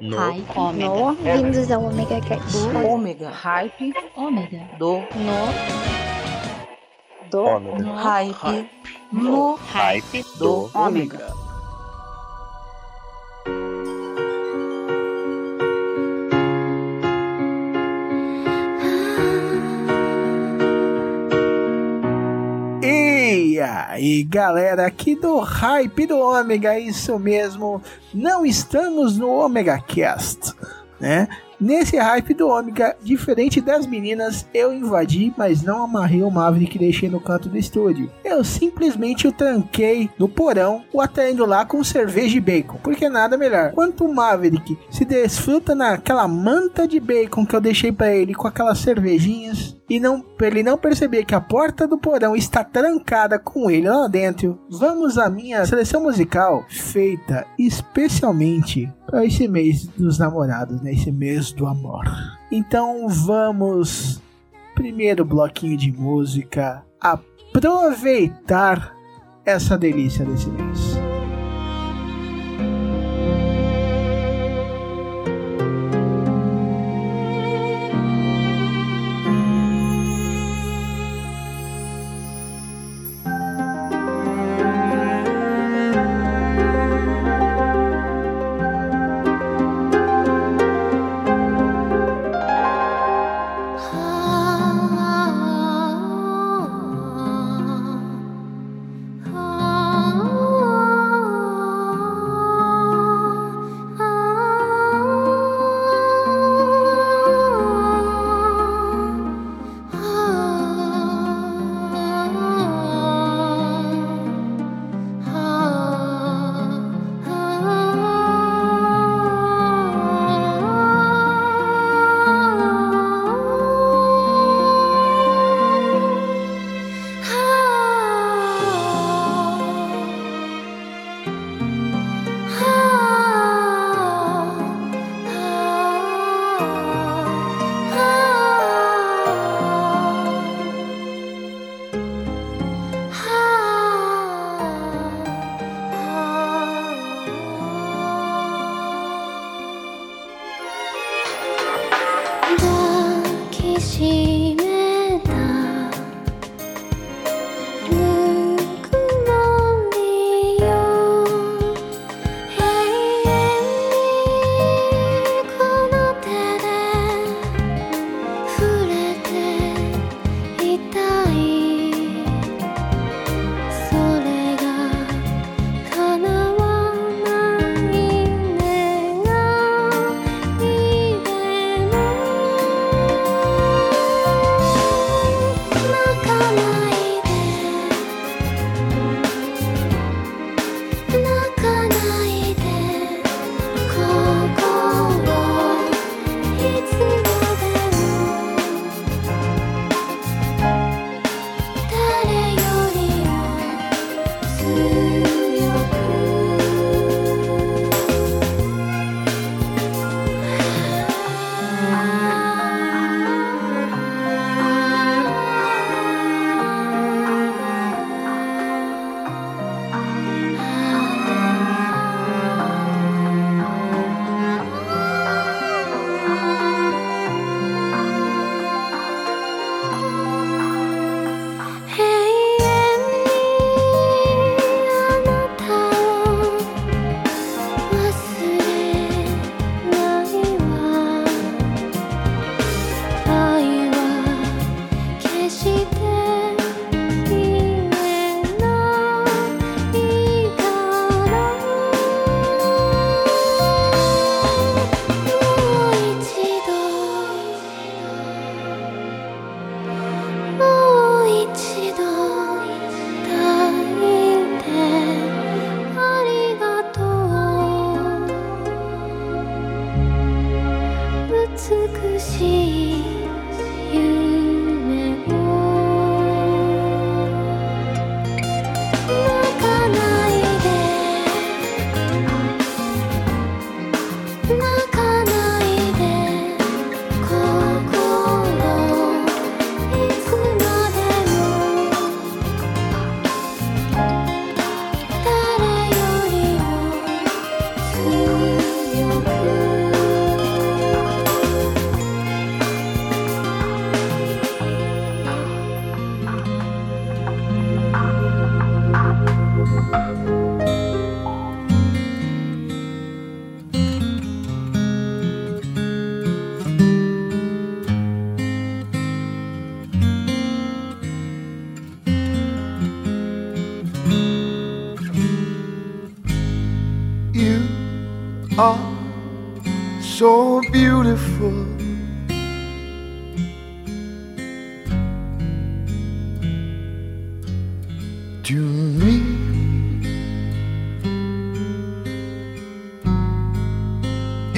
No. Hype. No, vindos ao Omega Cast. Ômega. Hype. Ômega. Do. No. Do. Ômega. Hype. No. Hype Do. Ômega. E galera, aqui do Hype do Ômega, isso mesmo. Não estamos no Omega Cast, né? Nesse hype do Ômega, diferente das meninas, eu invadi, mas não amarrei o Maverick deixei no canto do estúdio. Eu simplesmente o tranquei no porão, o atraindo lá com cerveja e bacon, porque nada melhor. Quanto o Maverick se desfruta naquela manta de bacon que eu deixei para ele com aquelas cervejinhas, e não ele não perceber que a porta do porão está trancada com ele lá dentro, vamos à minha seleção musical feita especialmente para esse mês dos namorados, né? Esse mês do amor. Então vamos primeiro bloquinho de música aproveitar essa delícia desse mês.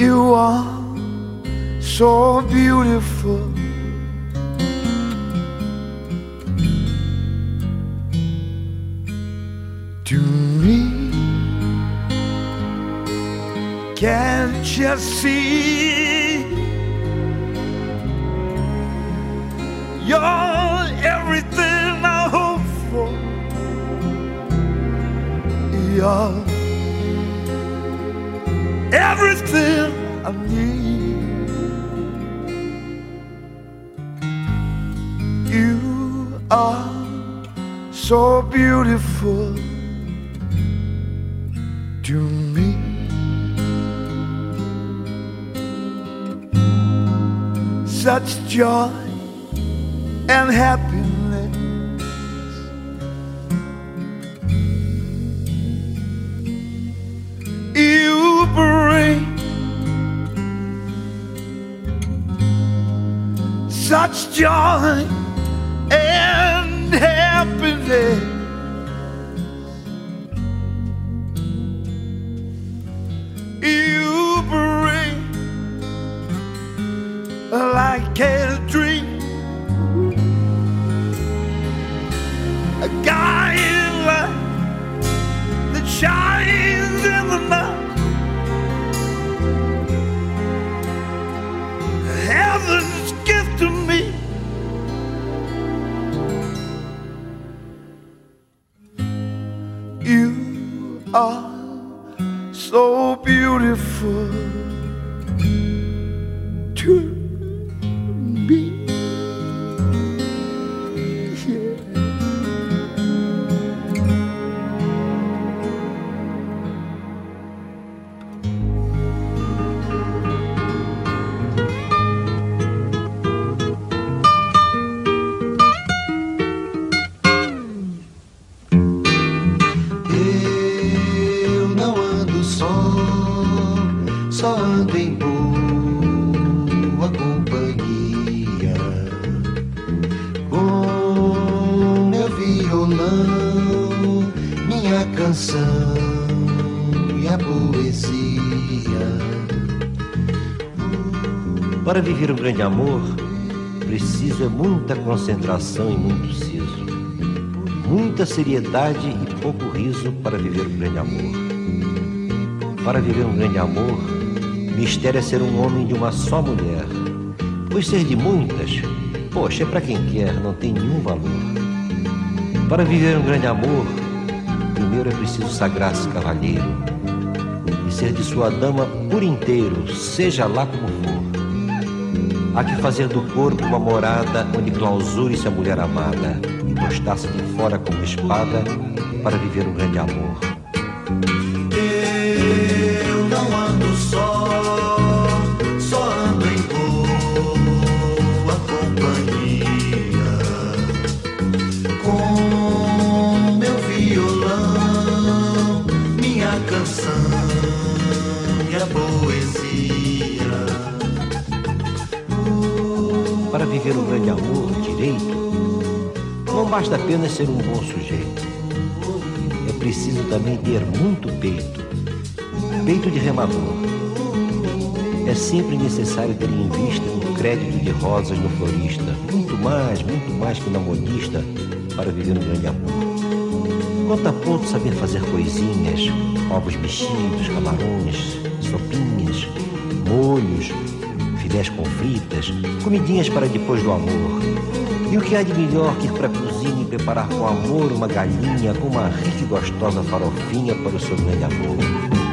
You are so beautiful. To me, can't you see? You're everything I hope for. You're everything I need. You are so beautiful to me. Such joy and happiness. Joy and happiness. You bring like a dream, a guiding light that shines beautiful um grande amor, preciso é muita concentração e muito siso. Muita seriedade e pouco riso para viver um grande amor. Para viver um grande amor, mistério é ser um homem de uma só mulher. Pois ser de muitas, poxa, é para quem quer, não tem nenhum valor. Para viver um grande amor, primeiro é preciso sagrar-se cavalheiro e ser de sua dama por inteiro, seja lá como for. Há que fazer do corpo uma morada onde clausure-se a mulher amada e postar-se de fora como espada para viver um grande amor. Basta apenas ser um bom sujeito. É preciso também ter muito peito. Peito de remador. É sempre necessário ter em vista um crédito de rosas no florista. Muito mais, muito mais que na modista para viver um grande amor. Quanto a ponto saber fazer coisinhas, ovos mexidos, camarões, sopinhas, molhos, filés com fritas, comidinhas para depois do amor. E o que há de melhor que ir para a cozinha e preparar com amor uma galinha com uma rica e gostosa farofinha para o seu grande amor?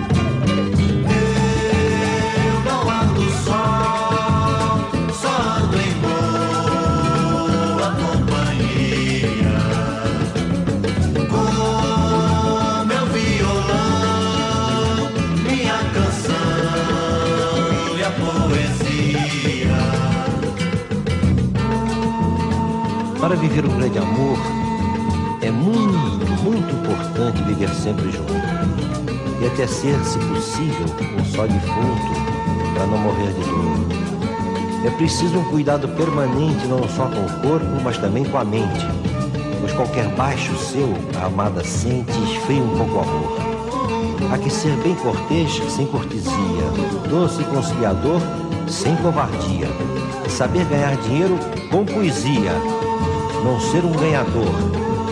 Viver um grande amor, é muito, muito importante viver sempre junto. e até ser, se possível, um só defunto, para não morrer de dor. É preciso um cuidado permanente não só com o corpo, mas também com a mente, pois qualquer baixo seu, a amada sente esfria um pouco o amor. Há que ser bem cortês, sem cortesia, doce e conciliador, sem covardia, saber ganhar dinheiro com poesia, não ser um ganhador,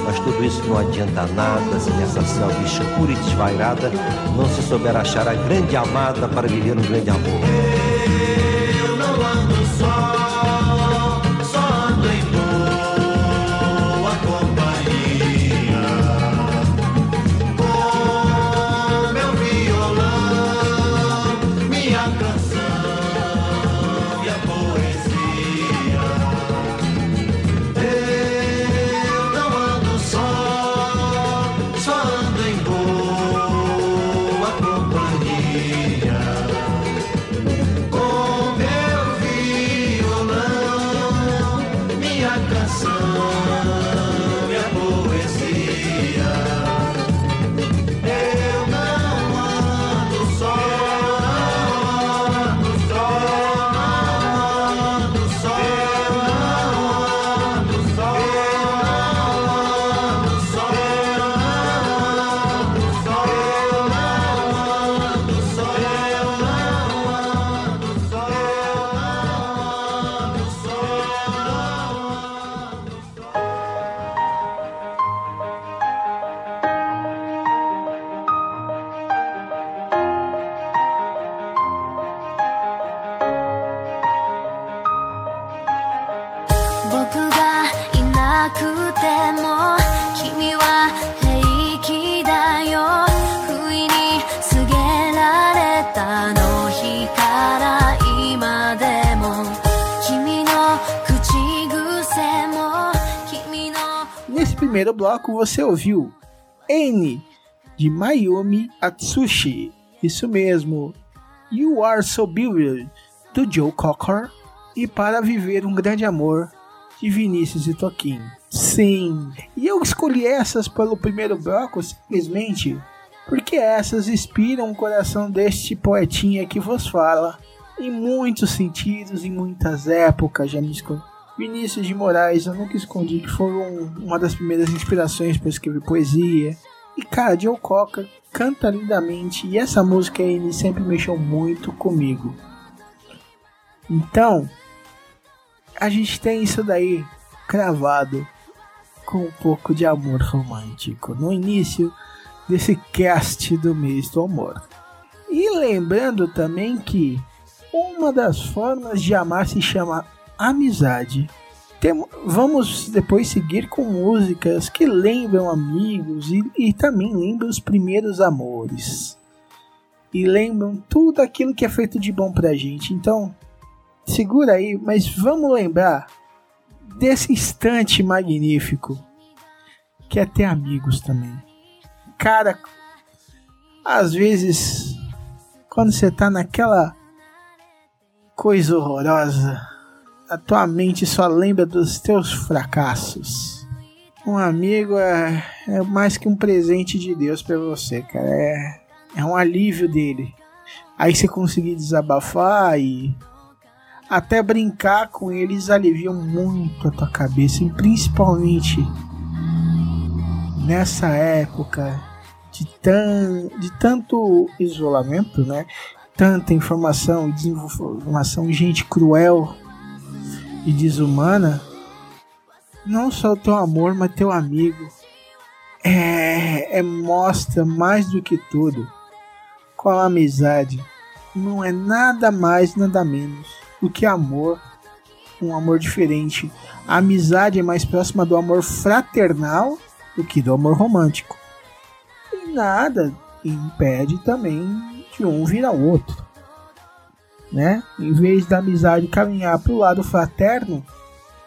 mas tudo isso não adianta nada se nessa selva escura e desvairada não se souber achar a grande amada para viver um grande amor. Você ouviu N de Mayumi Atsushi. Isso mesmo. You Are So Beautiful do Joe Cocker e Para Viver um Grande Amor de Vinícius e Toquinho. Sim, e eu escolhi essas pelo primeiro bloco simplesmente porque essas inspiram o coração deste poetinha que vos fala em muitos sentidos, em muitas épocas. Já me esco- Vinícius de Moraes, eu nunca escondi que foram uma das primeiras inspirações para escrever poesia. E cara, Joe canta lindamente e essa música aí sempre mexeu muito comigo. Então, a gente tem isso daí cravado com um pouco de amor romântico no início desse cast do mês do amor. E lembrando também que uma das formas de amar se chama amizade. Tem- vamos depois seguir com músicas que lembram amigos e, e também lembram os primeiros amores. E lembram tudo aquilo que é feito de bom pra gente. Então, segura aí, mas vamos lembrar desse instante magnífico que é ter amigos também. Cara, às vezes, quando você tá naquela coisa horrorosa, a tua mente só lembra dos teus fracassos. Um amigo é, é mais que um presente de Deus pra você, cara. É, é um alívio dele. Aí você conseguir desabafar e até brincar com eles aliviam muito a tua cabeça, e principalmente nessa época de, tan, de tanto isolamento, né? Tanta informação, desinformação, gente cruel e desumana. Não só o teu amor, mas teu amigo é, é mostra mais do que tudo com a amizade. Não é nada mais, nada menos do que amor, um amor diferente. A amizade é mais próxima do amor fraternal do que do amor romântico. E nada impede também de um virar o outro. Né? Em vez da amizade caminhar para o lado fraterno,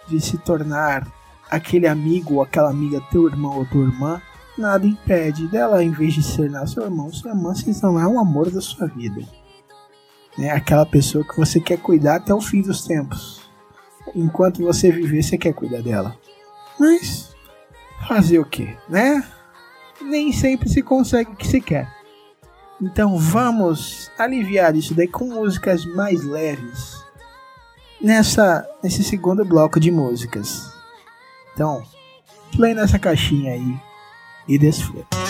de se tornar aquele amigo ou aquela amiga teu irmão ou tua irmã, nada impede dela, em vez de ser lá seu irmão, sua irmã, se tornar o amor da sua vida. Né? Aquela pessoa que você quer cuidar até o fim dos tempos. Enquanto você viver, você quer cuidar dela. Mas fazer o que, né? Nem sempre se consegue o que se quer. Então vamos aliviar isso daí com músicas mais leves nessa nesse segundo bloco de músicas. Então, play nessa caixinha aí e desfruta.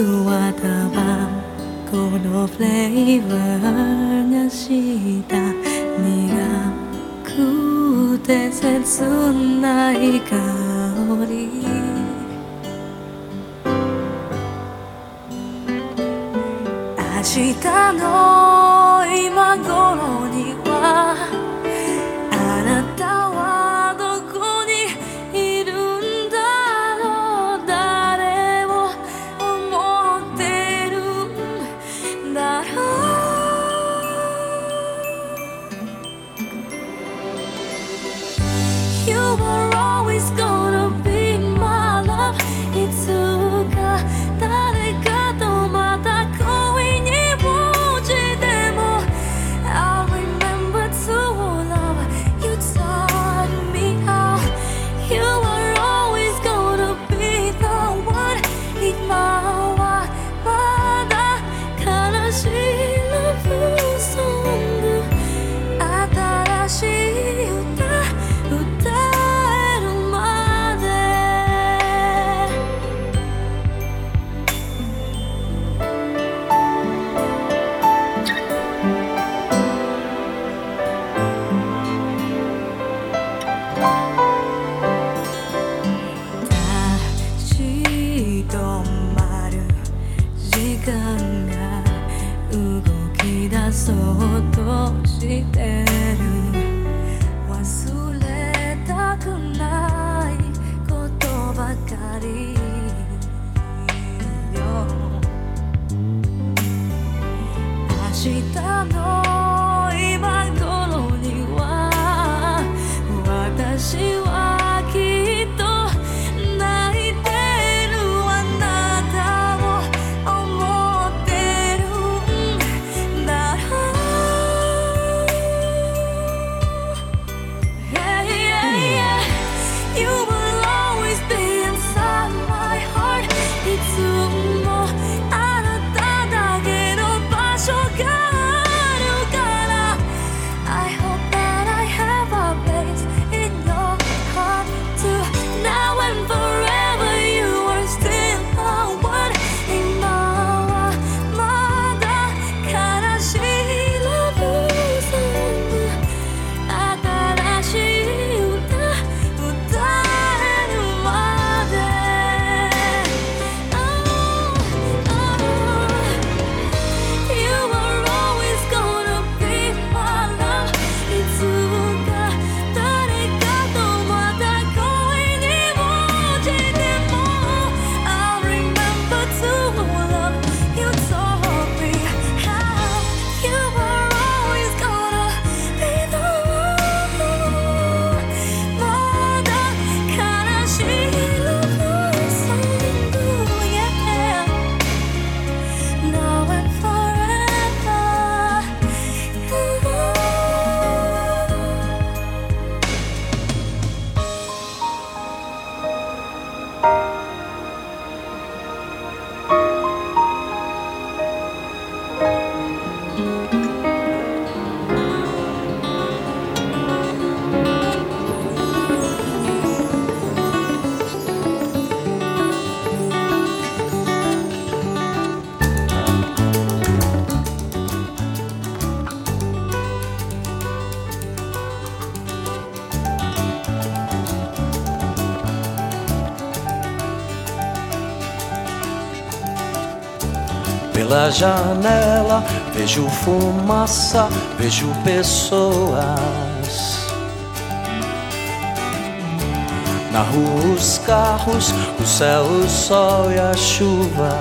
桑田はこのフレーバーがした苦くて切ないか Pela janela vejo fumaça, vejo pessoas. Na rua os carros, o céu, o sol e a chuva.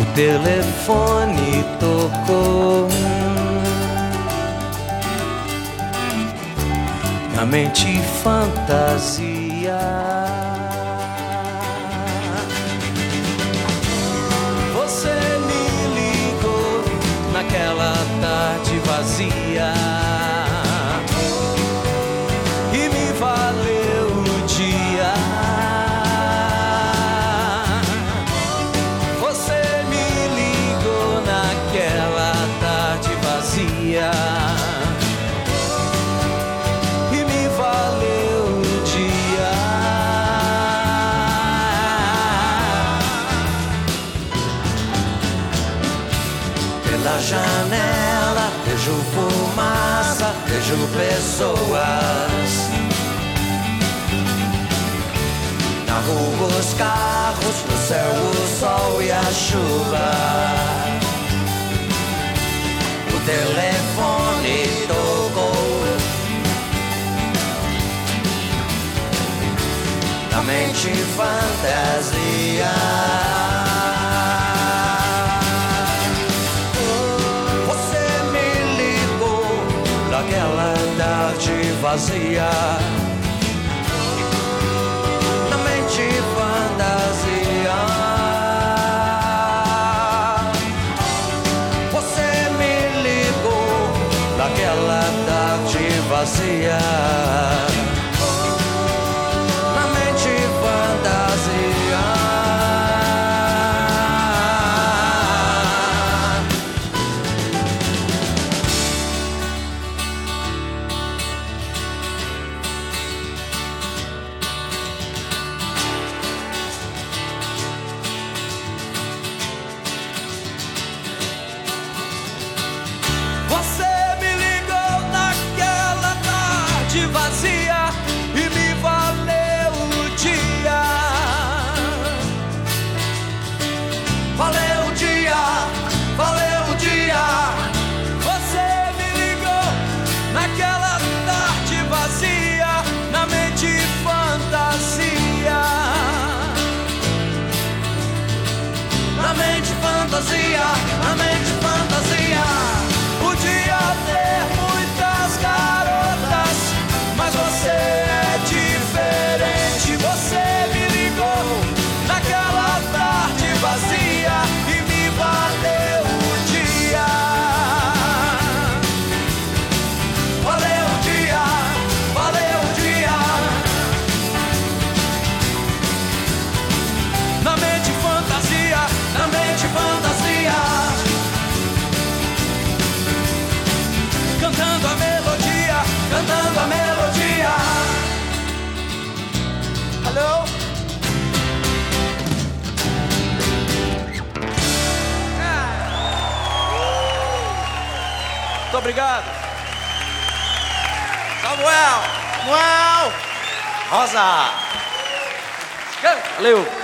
O telefone tocou. Na mente fantasia. Vazia pessoas. Na rua os carros, no céu o sol e a chuva. Tarde obrigado. Samuel! Samuel! Rosa! Valeu!「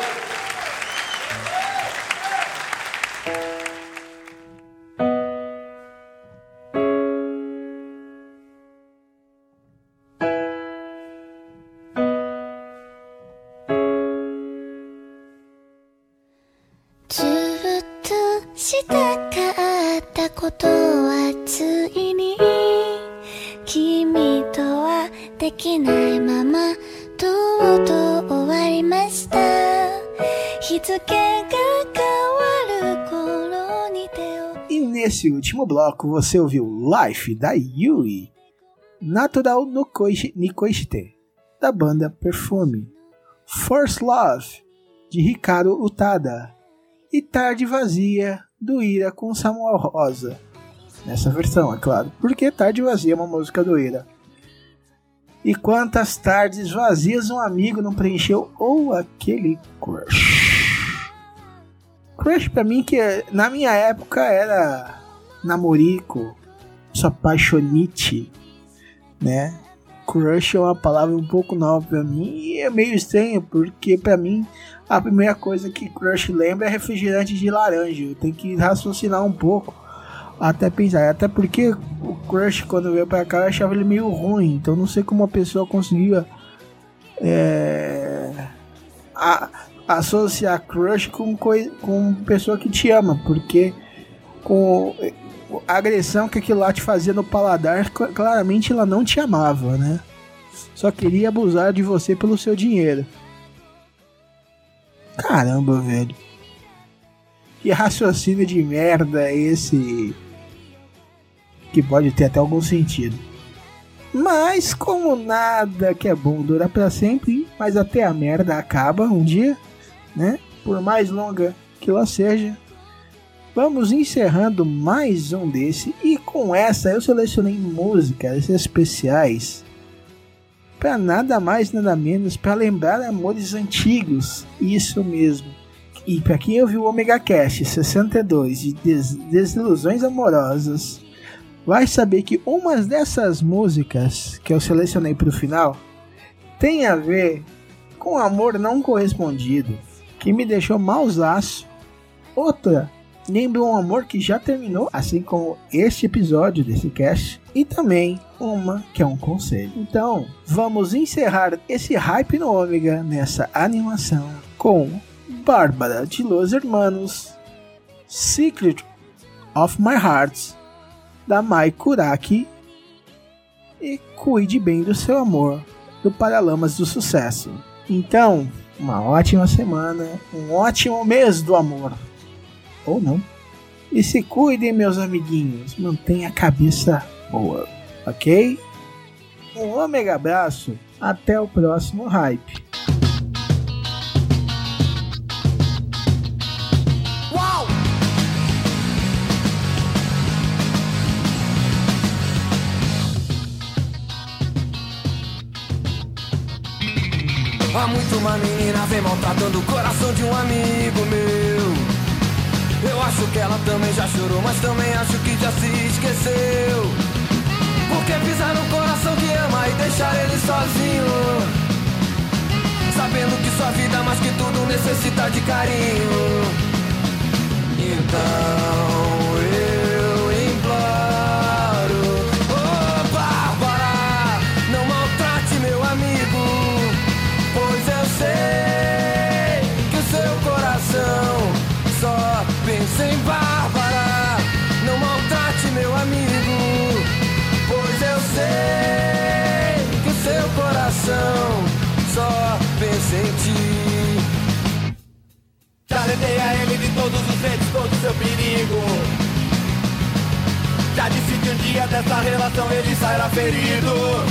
できないままとうとう終わりました」「日付が変わる頃に手を」 E nesse último bloco você ouviu Life da Yui, Natural no Koishi- Nikoishite, da banda Perfume, First Love, de Ricardo Utada, e Tarde Vazia, do Ira com Samuel Rosa. Nessa versão, é claro, porque Tarde Vazia é uma música do Ira. E quantas tardes vazias um amigo não preencheu ou aquele crush. Crush pra mim que na minha época era namorico, só apaixonite, né? Crush é uma palavra um pouco nova pra mim e é meio estranho porque pra mim a primeira coisa que Crush lembra é refrigerante de laranja. Tem que raciocinar um pouco até pensar. Até porque o Crush, quando veio pra cá, eu achava ele meio ruim. Então não sei como uma pessoa conseguia é, a- associar Crush com, com pessoa que te ama. Porque com a agressão que aquilo lá te fazia no paladar, cl- claramente ela não te amava, né? Só queria abusar de você pelo seu dinheiro. Caramba, velho. Que raciocínio de merda é esse? Que pode ter até algum sentido. Mas como nada que é bom dura pra sempre, mas até a merda acaba um dia, né? Por mais longa que ela seja. Vamos encerrando mais um desse e com essa eu selecionei músicas especiais para nada mais nada menos para lembrar amores antigos. Isso mesmo. E para quem ouviu o Omega Cast 62 de des- desilusões amorosas, vai saber que umas dessas músicas que eu selecionei para o final tem a ver com amor não correspondido, que me deixou mausaço. Outra lembra um amor que já terminou, assim como este episódio desse cast, e também uma que é um conselho. Então, vamos encerrar esse hype no Ômega nessa animação com Bárbara de Los Hermanos, Secret of My Heart, da Mai Kuraki, e Cuide Bem do Seu Amor, do Paralamas do Sucesso. Então, uma ótima semana, um ótimo mês do amor. Ou não. E se cuidem, meus amiguinhos. Mantenha a cabeça boa, ok? Um ômega abraço. Até o próximo hype. Há muito uma menina vem maltratando o coração de um amigo meu. Eu acho que ela também já chorou, mas também acho que já se esqueceu. Porque pisar no coração que ama e deixar ele sozinho. Sabendo que sua vida mais que tudo necessita de carinho. Então todos os jeitos, todo o seu perigo. Já disse que um dia dessa relação ele sairá ferido.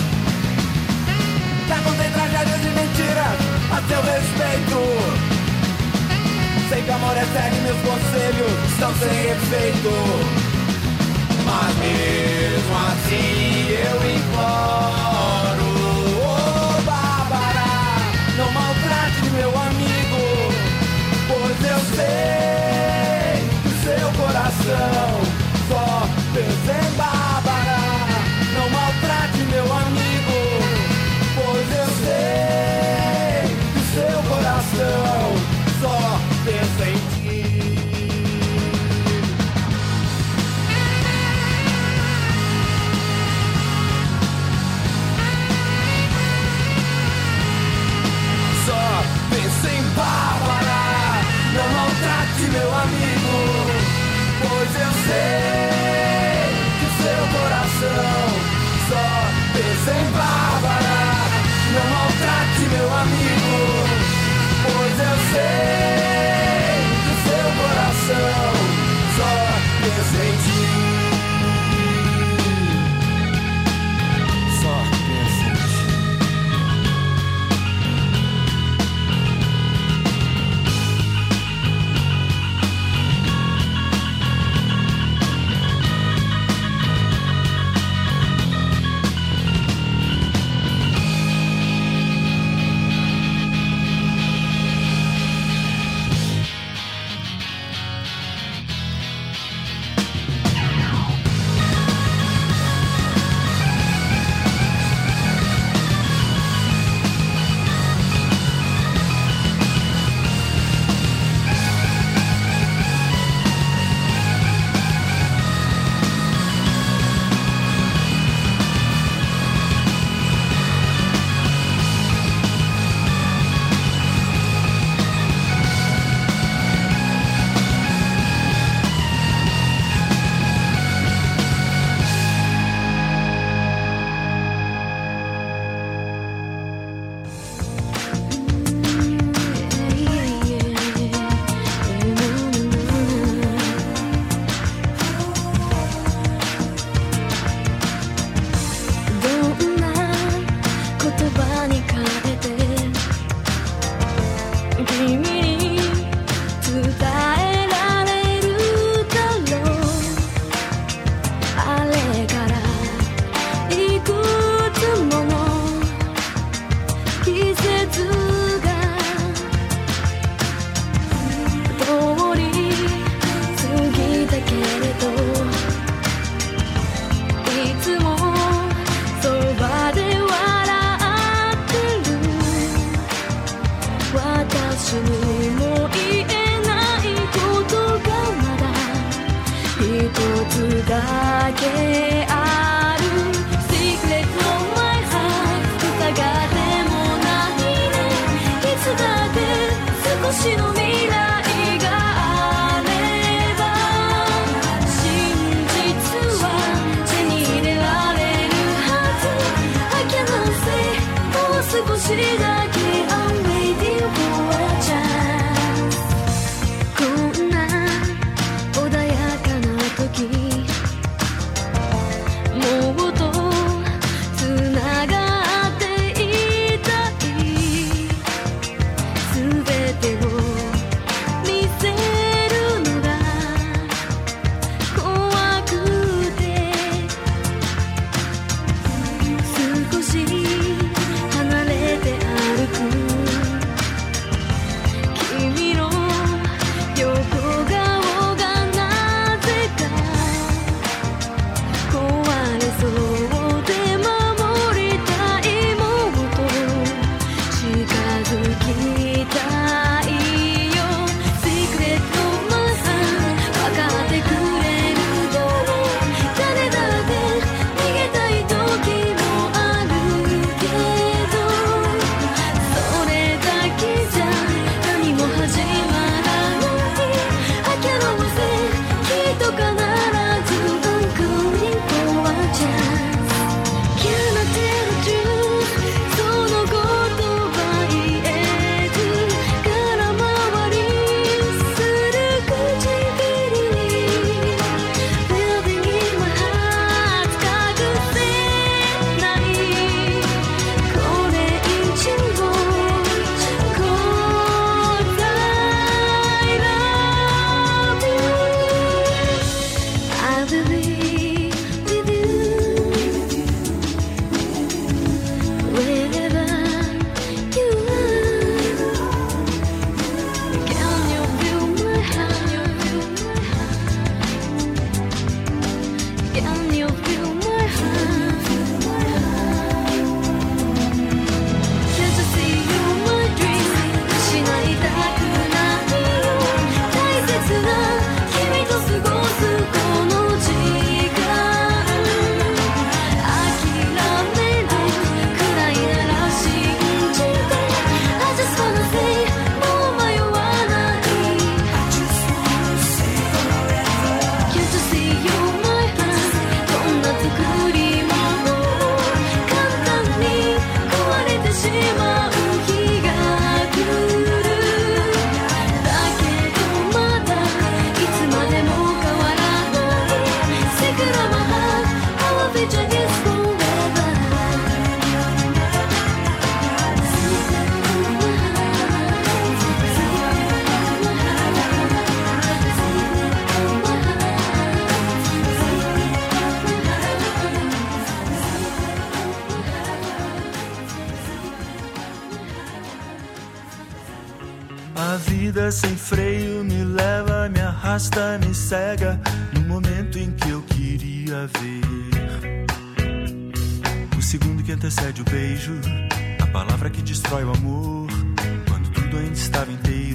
Já contei tragédias e mentiras a seu respeito. Sei que amor é sério e meus conselhos estão sem efeito. Mas mesmo assim eu imploro. me cega no momento em que eu queria ver. O segundo que antecede o beijo, a palavra que destrói o amor, quando tudo ainda estava inteiro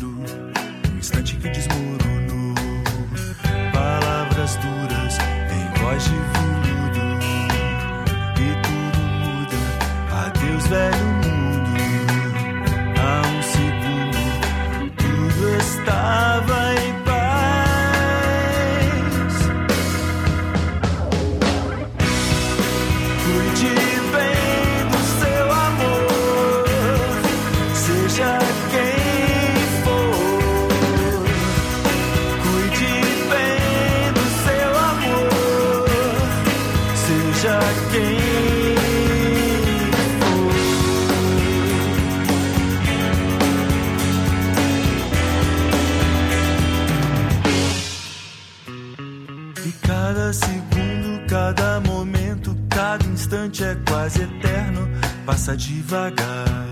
passa devagar.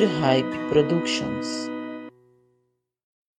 Este programa é uma edição de Hype Productions.